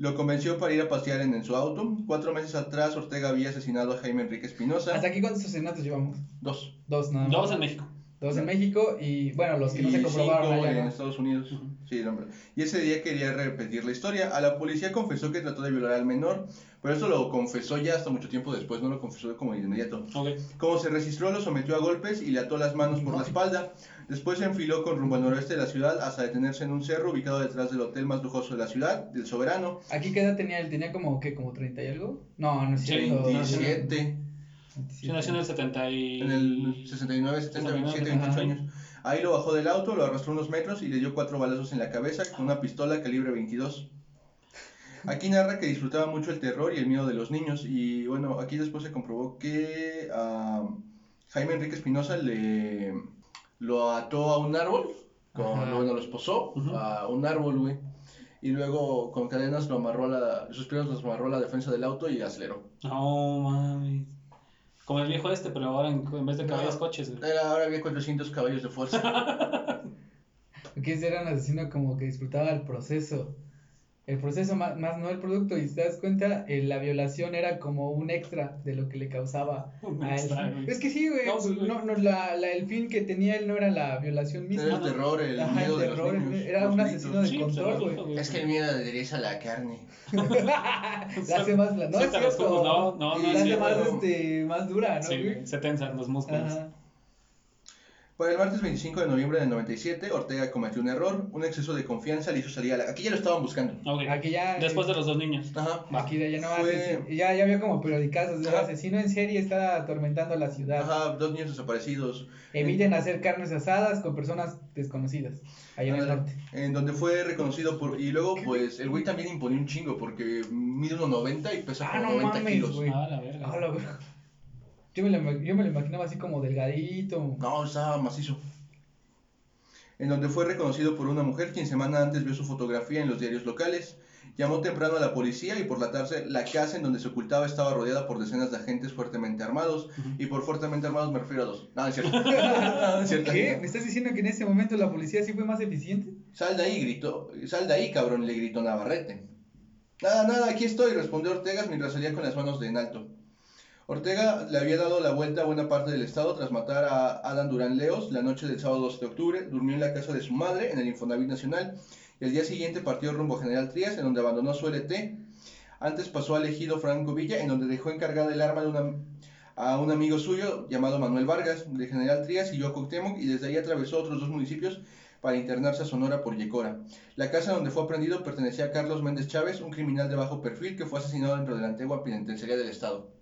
lo convenció para ir a pasear en, en su auto. Cuatro meses atrás, Ortega había asesinado a Jaime Enrique Espinosa. ¿Hasta aquí cuántos asesinatos llevamos? Dos. Dos, nada más. Dos en México. Dos en México y, bueno, los que no Y se comprobaron cinco allá, en ¿no? Estados Unidos. Ujú. Sí, el hombre. Y ese día quería repetir la historia. A la policía confesó que trató de violar al menor, pero esto lo confesó ya hasta mucho tiempo después, no lo confesó como de inmediato. Ok. Como se registró, lo sometió a golpes y le ató las manos por la espalda. Después se enfiló con rumbo al noroeste de la ciudad hasta detenerse en un cerro ubicado detrás del hotel más lujoso de la ciudad, del Soberano. ¿Aquí qué edad tenía él? ¿Tenía como, qué, como 30 y algo? No, no es Sí, cierto. 27. Sí, nació en el 70 y... En el 69, 70, 27, 28 Ajá. años. Ahí lo bajó del auto, lo arrastró unos metros y le dio cuatro balazos en la cabeza con una pistola calibre 22. Aquí narra que disfrutaba mucho el terror y el miedo de los niños. Y bueno, aquí después se comprobó que a Jaime Enrique Espinosa le lo ató a un árbol, con, bueno, lo esposó a un árbol, güey. Y luego con cadenas lo amarró a la, sus piernas los amarró a la defensa del auto y aceleró. No, mami. Como el viejo este, pero ahora en, en vez de caballos, No. coches, güey. Era, ahora había 400 caballos de fuerza. <laughs> Porque ese era un asesino como que disfrutaba el proceso. El proceso más, más no el producto. Y si te das cuenta, eh, la violación era como un extra de lo que le causaba Un a él. güey. Es que sí, güey. No, sí, güey. No, no, la, la- el fin que tenía él no era la violación misma. Era el terror, el Ajá, miedo el de los terror, niños. era los un asesino de pues, control, güey. Es que el miedo adereza la carne. <laughs> la hace más No, es cierto. no, no, no La hace más, este, más dura, ¿no, Sí, güey, se tensan los músculos. Ajá. Para el martes 25 de noviembre del 97, Ortega cometió un error, un exceso de confianza le hizo salir a la... Aquí ya lo estaban buscando. Ok. Aquí ya. Después de los dos niños. Ajá. Aquí ya no Fue- ya, ya había como periodicazos Ajá. asesino en serie está atormentando la ciudad. Ajá, dos niños desaparecidos. Eviten hacer carnes asadas con personas desconocidas. Allá en el norte. En donde fue reconocido por... Y luego, pues, el güey también imponía un chingo porque mide 1.90 y pesa Ah, como no 90 mames, kilos. Ah, la verga. Ah, la verga. Yo me, lo, yo me lo imaginaba así como delgadito. No, estaba macizo. En donde fue reconocido por una mujer quien semana antes vio su fotografía en los diarios locales. Llamó temprano a la policía y por la tarde la casa en donde se ocultaba estaba rodeada por decenas de agentes fuertemente armados. Y por fuertemente armados me refiero a dos. No, no es cierto. <laughs> No, es cierto. ¿Qué? ¿Me estás diciendo que en ese momento la policía sí fue más eficiente? Sal de ahí, gritó. Sal de ahí, cabrón, le gritó Navarrete. Nada, nada, aquí estoy, respondió Ortega mientras salía con las manos de en alto. Ortega le había dado la vuelta a buena parte del estado tras matar a Adam Durán Leos la noche del sábado 12 de octubre, durmió en la casa de su madre en el Infonavit Nacional y el día siguiente partió rumbo a General Trías en donde abandonó su LT. Antes pasó al ejido Franco Villa en donde dejó encargada el arma a un amigo suyo llamado Manuel Vargas de General Trías y a Cuauhtémoc y desde ahí atravesó otros dos municipios para internarse a Sonora por Yecora. La casa donde fue aprendido pertenecía a Carlos Méndez Chávez, un criminal de bajo perfil que fue asesinado dentro de la antigua penitenciaría del estado.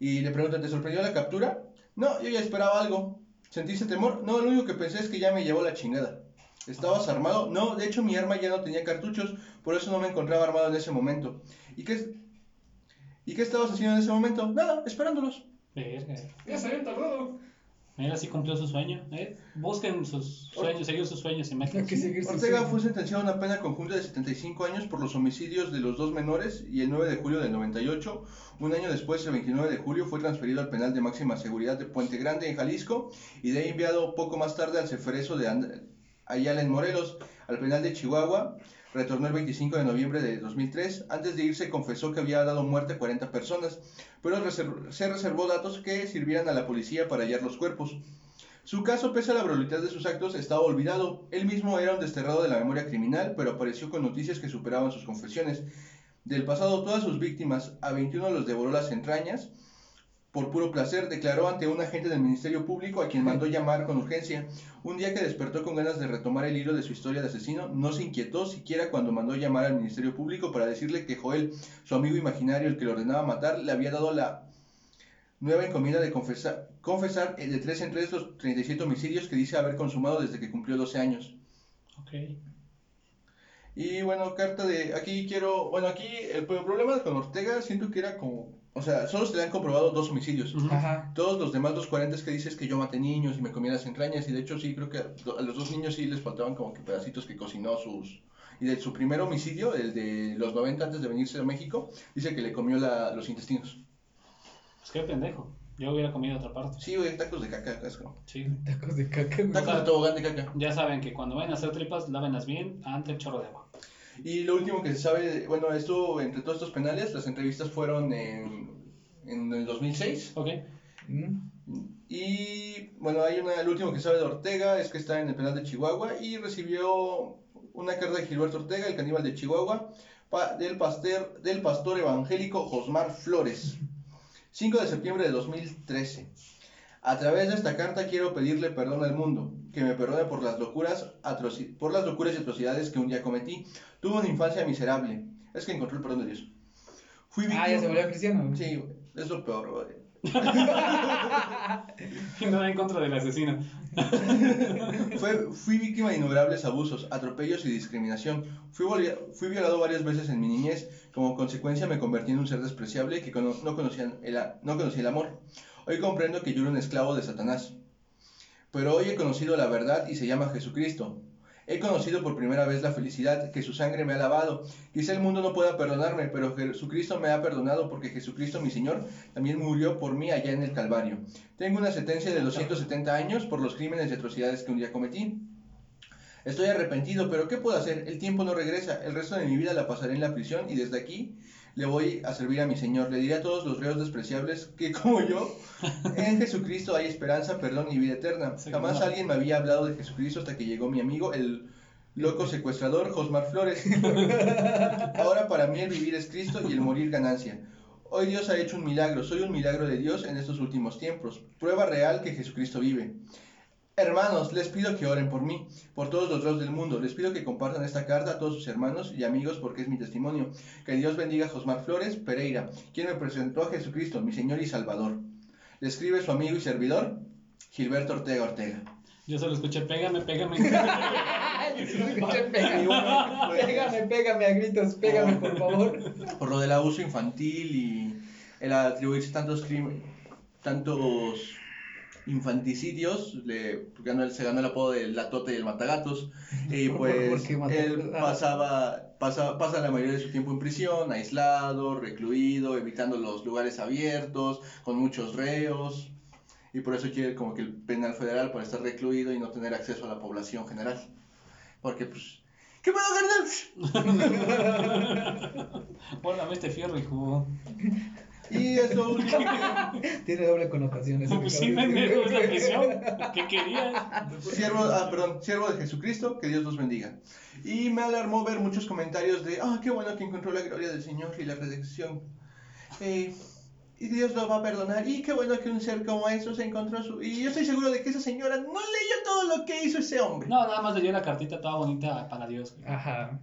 Y le preguntan, ¿te sorprendió la captura? No, yo ya esperaba algo. ¿Sentiste temor? No, lo único que pensé es que ya me llevó la chingada. ¿Estabas armado? No, de hecho mi arma ya no tenía cartuchos, por eso no me encontraba armado en ese momento. ¿Y qué, ¿Y qué estabas haciendo en ese momento? Nada, esperándolos. Verga. Ya se había tardado. Mira, sí cumplió su sueño. ¿eh? Busquen sus sueños, seguir sus sueños y metas. Ortega fue sentenciado a una pena conjunta de 75 años por los homicidios de los dos menores y el 9 de julio del 98, un año después, el 29 de julio, fue transferido al penal de máxima seguridad de Puente Grande en Jalisco y de ahí enviado poco más tarde al Ceferezo de And- Ayala en Morelos, al penal de Chihuahua. Retornó el 25 de noviembre de 2003. Antes de irse confesó que había dado muerte a 40 personas, pero se reservó datos que sirvieran a la policía para hallar los cuerpos. Su caso, pese a la brutalidad de sus actos, estaba olvidado. Él mismo era un desterrado de la memoria criminal, pero apareció con noticias que superaban sus confesiones. Del pasado, todas sus víctimas, a 21 los devoró las entrañas. Por puro placer, declaró ante un agente del Ministerio Público a quien mandó llamar con urgencia. Un día que despertó con ganas de retomar el hilo de su historia de asesino, no se inquietó siquiera cuando mandó llamar al Ministerio Público para decirle que Joel, su amigo imaginario, el que lo ordenaba matar, le había dado la nueva encomienda de confesar, confesar eh, de tres en tres los 37 homicidios que dice haber consumado desde que cumplió 12 años. Ok. Y bueno, carta de. Aquí quiero. Bueno, aquí el problema con Ortega siento que era como. O sea, solo se le han comprobado dos homicidios. Ajá. Todos los demás, los 40 que dices que yo maté niños y me comí las entrañas. Y de hecho, sí, creo que a los dos niños sí les faltaban como que pedacitos que cocinó sus. Y de su primer homicidio, el de los 90 antes de venirse a México, dice que le comió la- los intestinos. Pues qué pendejo. Yo hubiera comido otra parte. Sí, güey, tacos de caca, asco. Sí. Tacos de caca, güey. Tacos de tobogán de caca. Ya saben que cuando vayan a hacer tripas, lávenlas bien ante el chorro de agua. Y lo último que se sabe, bueno, esto entre todos estos penales, las entrevistas fueron en, en el 2006. Ok. Mm. Y bueno, hay una, el último que se sabe de Ortega es que está en el penal de Chihuahua y recibió una carta de Gilberto Ortega, el caníbal de Chihuahua, pa- del, pastor, del pastor evangélico Josmar Flores. 5 de septiembre de 2013. A través de esta carta quiero pedirle perdón al mundo, que me perdone por las locuras, por las locuras y atrocidades que un día cometí. Tuve una infancia miserable. Es que encontré el perdón de Dios. Fui Ah, ya se volvió cristiano. Sí, es lo peor, güey. <laughs> Nada en contra del asesino. <laughs> Fue- fui víctima de innumerables abusos, atropellos y discriminación. Fui, violado varias veces en mi niñez. Como consecuencia me convertí en un ser despreciable que cono- no, conocía el, a- no conocía el amor. Hoy comprendo que yo era un esclavo de Satanás. Pero hoy he conocido la verdad y se llama Jesucristo. He conocido por primera vez la felicidad que su sangre me ha lavado. Quizá el mundo no pueda perdonarme, pero Jesucristo me ha perdonado porque Jesucristo, mi Señor, también murió por mí allá en el Calvario. Tengo una sentencia de 270 años por los crímenes y atrocidades que un día cometí. Estoy arrepentido, pero ¿qué puedo hacer? El tiempo no regresa. El resto de mi vida la pasaré en la prisión y desde aquí le voy a servir a mi Señor. Le diré a todos los reos despreciables que, <laughs> como yo, en Jesucristo hay esperanza, perdón y vida eterna. Sí, Jamás alguien me había hablado de Jesucristo hasta que llegó mi amigo, el loco secuestrador Josmar Flores. <laughs> Ahora para mí el vivir es Cristo y el morir ganancia. Hoy Dios ha hecho un milagro, soy un milagro de Dios en estos últimos tiempos. Prueba real que Jesucristo vive. Hermanos, les pido que oren por mí, por todos los reos del mundo. Les pido que compartan esta carta a todos sus hermanos y amigos porque es mi testimonio. Que Dios bendiga a Josmar Flores Pereira, quien me presentó a Jesucristo, mi Señor y Salvador. Le escribe su amigo y servidor, Gilberto Ortega Ortega. Yo solo escuché, pégame, pégame. <laughs> Escuché, <laughs> pégame. Bueno, pues, Pégame, pégame a gritos, pégame, por favor. por lo del abuso infantil y el atribuirse tantos crímenes, tantos infanticidios, le ganó, se ganó el apodo de la tota y el matagatos, <laughs> y ¿Por- pues él ah. pasaba, pasa, pasa la mayoría de su tiempo en prisión, aislado, recluido, evitando los lugares abiertos, con muchos reos, y por eso quiere como que el penal federal para estar recluido y no tener acceso a la población general, porque pues... ¿Qué pedo, carnal? <laughs> Hola, este fierro, hijo. <laughs> Y esto último que... <laughs> Tiene doble connotación ese Pues sí, pendejo, es la prisión. <laughs> ¿Qué querías? Siervo, ah, perdón, siervo de Jesucristo, que Dios los bendiga. Y me alarmó ver muchos comentarios de, ah, qué bueno que encontró la gloria del Señor y la redención. Eh, y Dios lo va a perdonar. Y qué bueno que un ser como eso se encontró su... Y yo estoy seguro de que esa señora no leyó todo lo que hizo ese hombre. No, nada más le dio la cartita toda bonita para Dios. güey. Ajá.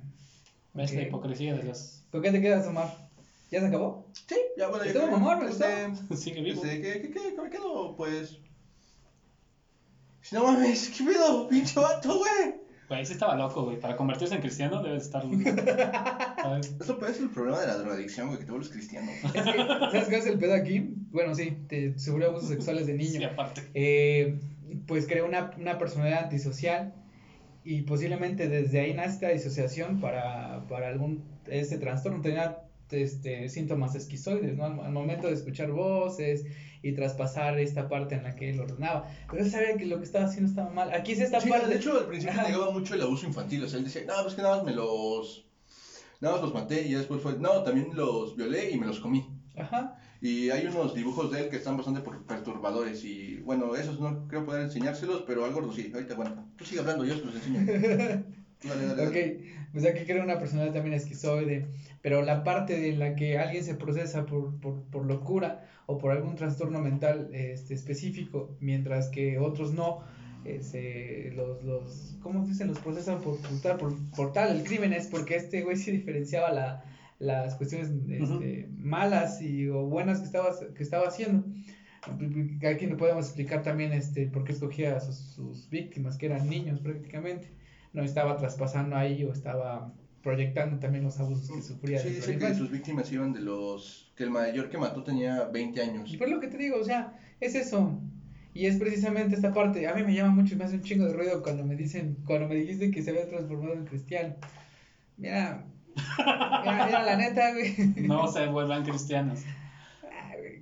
¿Ves la Ok. hipocresía de Dios? ¿Con qué te quedas, Omar? ¿Ya se acabó? Sí, ya bueno, Estuvo mamón, me gustó. este, <laughs> Sigue vivo. este, ¿qué, qué, qué, qué me quedo? Pues... Si no mames, ¿qué pedo? <laughs> Pinche vato, güey. Güey, sí estaba loco, güey. Para convertirse en cristiano debe estar. <laughs> Eso puede ser el problema de la drogadicción, güey, que te vuelves cristiano. Es que, ¿sabes cuál es el pedo aquí? Bueno, sí, te sufrió abusos sexuales de Sí, niño. aparte. Eh, pues creó una, una personalidad antisocial y posiblemente desde ahí nace esta disociación para, para algún este trastorno. Tenía este, síntomas esquizoides, ¿no? Al, al momento de escuchar voces y traspasar esta parte en la que él ordenaba. Pero él sabía que lo que estaba haciendo estaba mal. Aquí es esta Sí, parte. de hecho, al principio negaba mucho el abuso infantil. O sea, él decía, no, pues que nada más me los. Nada más los maté y después fue, no, también los violé y me los comí. Ajá. Y hay unos dibujos de él que están bastante per- perturbadores y bueno, esos no creo poder enseñárselos, pero al gordo sí, ahorita aguanta. Tú sigue hablando, yo te los enseño. <laughs> Tú dale, dale, Ok, dale. pues aquí crea una personalidad también esquizoide, pero la parte en la que alguien se procesa por, por, por locura o por algún trastorno mental este, específico, mientras que otros no, eh, se- los, los, ¿cómo dicen? Los procesan por, por, tal, por, por tal el crimen es porque este güey sí diferenciaba la, las cuestiones este, malas y o buenas que estaba, que estaba haciendo. Aquí le podemos explicar también este, por qué escogía a sus, sus víctimas, que eran niños prácticamente no estaba traspasando ahí o estaba proyectando también los abusos que sufría Sí, dice que sus víctimas iban de los... que el mayor que mató tenía 20 años. Y pues lo que te digo, o sea, es eso. Y es precisamente esta parte. A mí me llama mucho y me hace un chingo de ruido cuando me dicen, cuando me dijiste que se había transformado en cristiano. Mira, mira, mira, la neta, güey. No se vuelvan cristianos. Ah, güey.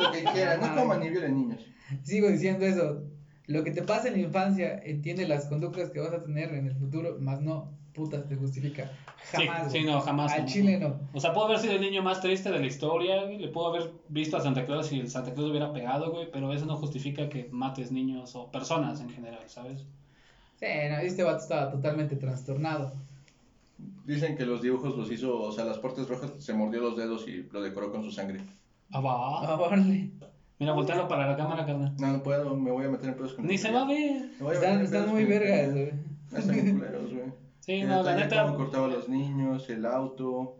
Lo que quieran, no coman ni violen niños. Sigo diciendo eso. Lo que te pasa en la infancia, entiende las conductas que vas a tener en el futuro, más no, putas, te justifica. Jamás. sí, güey. no, jamás, Al no. chile no. O sea, pudo haber sido el niño más triste de la historia, güey, Le pudo haber visto a Santa Claus si el Santa Claus hubiera pegado, güey. Pero eso no justifica que mates niños o personas en general, ¿sabes? Sí, no, este vato estaba totalmente trastornado. Dicen que los dibujos los hizo, o sea, las partes rojas se mordió los dedos y lo decoró con su sangre. Ah, va. Ah. Mira, voltealo para la cámara, carnal. No, no puedo, me voy a meter en pedos con Ni se va a ver. Están, están muy vergas, güey. Están bien culeros, güey. Sí, no, la neta. cómo cortaba a los niños, el auto.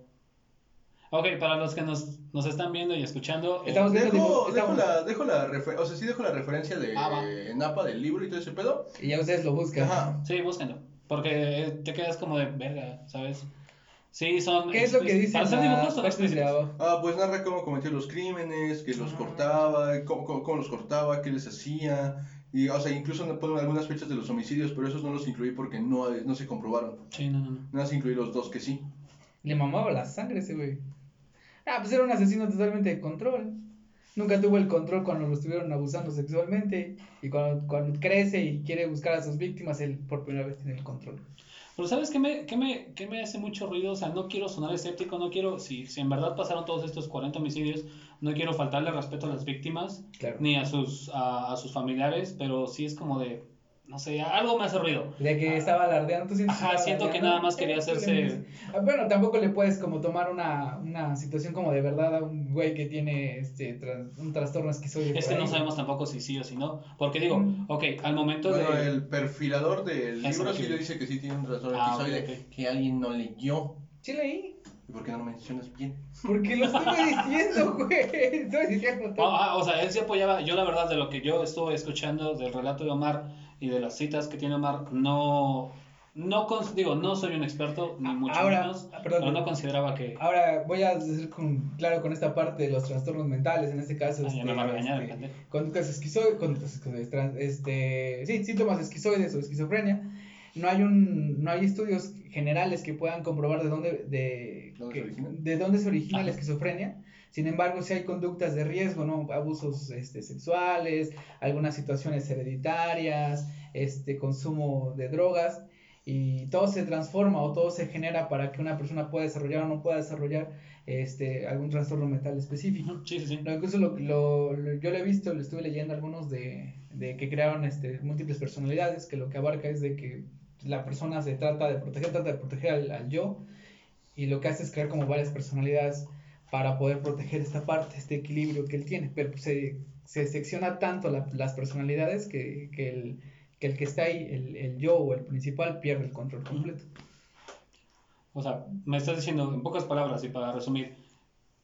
Ok, para los que nos, nos están viendo y escuchando. eh, Estamos viendo Dejo, dibu- dejo la, dejo la refer- o sea, sí dejo la referencia de Ah. Napa del libro y todo ese pedo. Y ya ustedes lo buscan. Ajá. Sí, búsquenlo. Porque te quedas como de verga, ¿sabes? Sí, son. ¿Qué es lo que explícitos. dice? Ah, pues narra cómo cometió los crímenes, que los Ah. cortaba, cómo, cómo- cómo los cortaba, qué les hacía. Y, o sea, incluso ponen algunas fechas de los homicidios, pero esos no los incluí porque no, no se comprobaron. Sí, no, no, no. Nada más incluí los dos que sí. Le mamaba la sangre ese güey. Ah, pues era un asesino totalmente de control. Nunca tuvo el control cuando lo estuvieron abusando sexualmente. Y cuando, cuando crece y quiere buscar a sus víctimas, él por primera vez tiene el control. Pero ¿sabes qué me, qué, me, qué me hace mucho ruido? O sea, no quiero sonar escéptico, no quiero, si, si en verdad pasaron todos estos 40 homicidios, no quiero faltarle respeto a las víctimas, Claro. ni a sus, a, a sus familiares, pero sí es como de, no sé, algo me hace ruido. De que estaba alardeando. ¿tú sientes Ajá, estaba siento que nada más quería <laughs> hacerse- Ah, Bueno, tampoco le puedes como tomar una, una situación como de verdad a un güey que tiene este tras- un trastorno esquizoide. Es que no ahí. sabemos tampoco si sí o si no, porque digo, Mm. ok, al momento Bueno, de... el perfilador del libro sí le dice que sí tiene un trastorno Ah, esquizoide ok. que alguien no leyó. Sí leí. ¿Y por qué no lo mencionas bien? Porque lo estuve diciendo, <laughs> güey. Estoy diciendo todo. Ah, ah, o sea, él se apoyaba, yo la verdad de lo que yo estuve escuchando del relato de Omar y de las citas que tiene Omar, no, no cons- digo, no soy un experto, ni mucho Ahora, menos, ah, perdón. pero no consideraba que... Ahora voy a ser con- claro con esta parte de los trastornos mentales, en este caso. Ah, ya me va a regañar este, conductas esquizoides, conductas este, sí, síntomas esquizoides o esquizofrenia. No hay un, no hay estudios generales que puedan comprobar de dónde, de, ¿Dónde que- se origina? de dónde se origina la esquizofrenia. Sin embargo, sí hay conductas de riesgo, ¿no? Abusos este, sexuales, algunas situaciones hereditarias, este, consumo de drogas, y todo se transforma o todo se genera para que una persona pueda desarrollar o no pueda desarrollar este, algún trastorno mental específico. Sí, sí, sí. No, incluso lo, lo- lo- yo lo he visto, lo estuve leyendo algunos de, de que crearon este, múltiples personalidades, que lo que abarca es de que la persona se trata de proteger, trata de proteger al, al yo, y lo que hace es crear como varias personalidades para poder proteger esta parte, este equilibrio que él tiene, pero se, se secciona tanto la- las personalidades que, que, el, que el que está ahí, el, el yo o el principal, pierde el control completo. O sea, me estás diciendo en pocas palabras y para resumir,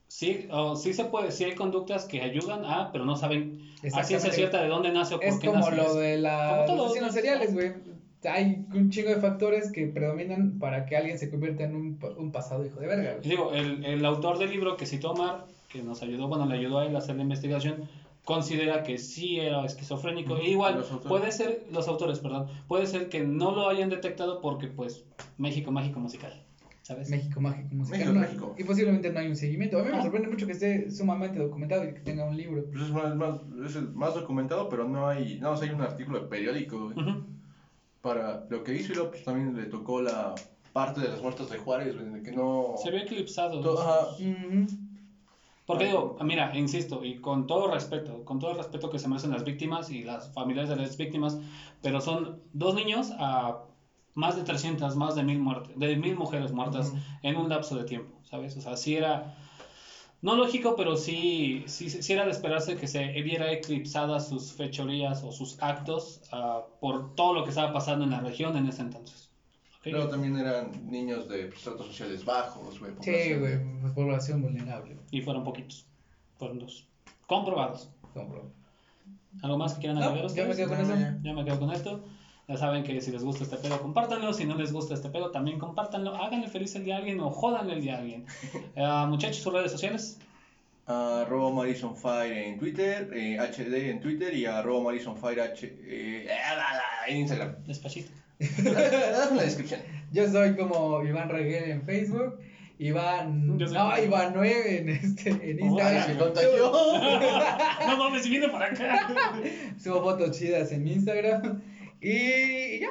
sí, o sí se puede, sí hay conductas que ayudan a, pero no saben a ciencia cierta de dónde nace o por Es qué como nace. lo de Como la todo, asesinos ¿no? seriales, güey. Hay un chingo de factores que predominan para que alguien se convierta en un, un pasado hijo de verga, Y güey. digo, el, el autor del libro que citó Omar, que nos ayudó, bueno, le ayudó a él a hacer la investigación, considera que sí era esquizofrénico. E igual, puede ser, los autores, perdón, puede ser que no lo hayan detectado porque, pues, México mágico musical, ¿sabes? México mágico musical. México, no- México. Y posiblemente no hay un seguimiento. A mí me Ah. sorprende mucho que esté sumamente documentado y que tenga un libro. Pues es, más, más- es el más documentado, pero no hay, no, hay un artículo de periódico güey. Para lo que hizo y luego pues también le tocó la, parte de las muertas de Juárez, güey, que no... Se ve eclipsado. To- ajá. Porque digo, mira, insisto, y con todo respeto, con todo el respeto que se merecen las víctimas y las familiares de las víctimas, pero son dos niños a más de 300, más de mil muertes, de mil mujeres muertas Ujú. en un lapso de tiempo, ¿sabes? O sea, sí era, no lógico, pero sí, sí, sí era de esperarse que se viera eclipsadas sus fechorías o sus actos ah, por todo lo que estaba pasando en la región en ese entonces. ¿ok? Luego también eran niños de estratos sociales bajos, güey. Sí, población. güey, población vulnerable. Y fueron poquitos, fueron dos. Comprobados. Compro. ¿Algo más que quieran No, agregar yo me ustedes? quedo con No, eso. ya. Ya me quedo con esto. Ya saben que si les gusta este pedo, compártanlo. Si no les gusta este pedo, también compártanlo. Háganle feliz el día a alguien o jódanle el día a alguien. <laughs> Eh, muchachos, sus redes sociales. Arroba Marison Fire en Twitter, eh, HD en Twitter y arroba Marison Fire H, eh, en Instagram. Despachito. <laughs> En la descripción. Yo soy como Iván Reguel en Facebook. Iván. Yo soy No, Iván 9 en, este, en Ay, Instagram. se contagió. <laughs> no mames, si viene para acá. Subo fotos chidas en mi Instagram. Y, ya.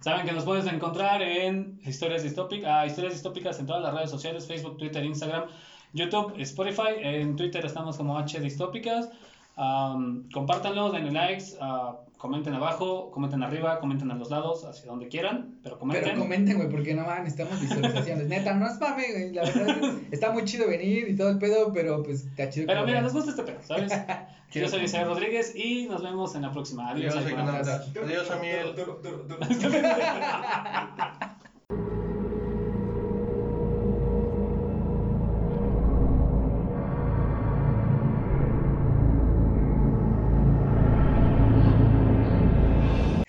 Saben que nos puedes encontrar en Historias Distópicas, ah, Historias Distópicas en todas las redes sociales, Facebook, Twitter, Instagram, YouTube, Spotify. En Twitter estamos como H Distópicas. Am, compártanlo, denle likes, ah, comenten abajo, comenten arriba, comenten a los lados, hacia donde quieran, pero comenten. Pero comenten, güey, porque no van, necesitamos visualizaciones. Neta, no es mame, güey. La verdad es que está muy chido venir y todo el pedo, pero pues está chido. Pero mira, nos gusta este pedo, ¿sabes? Yo soy Isaiah Rodríguez y nos vemos en la próxima. Adiós. Adiós. Iconautas. Adiós, Amiel.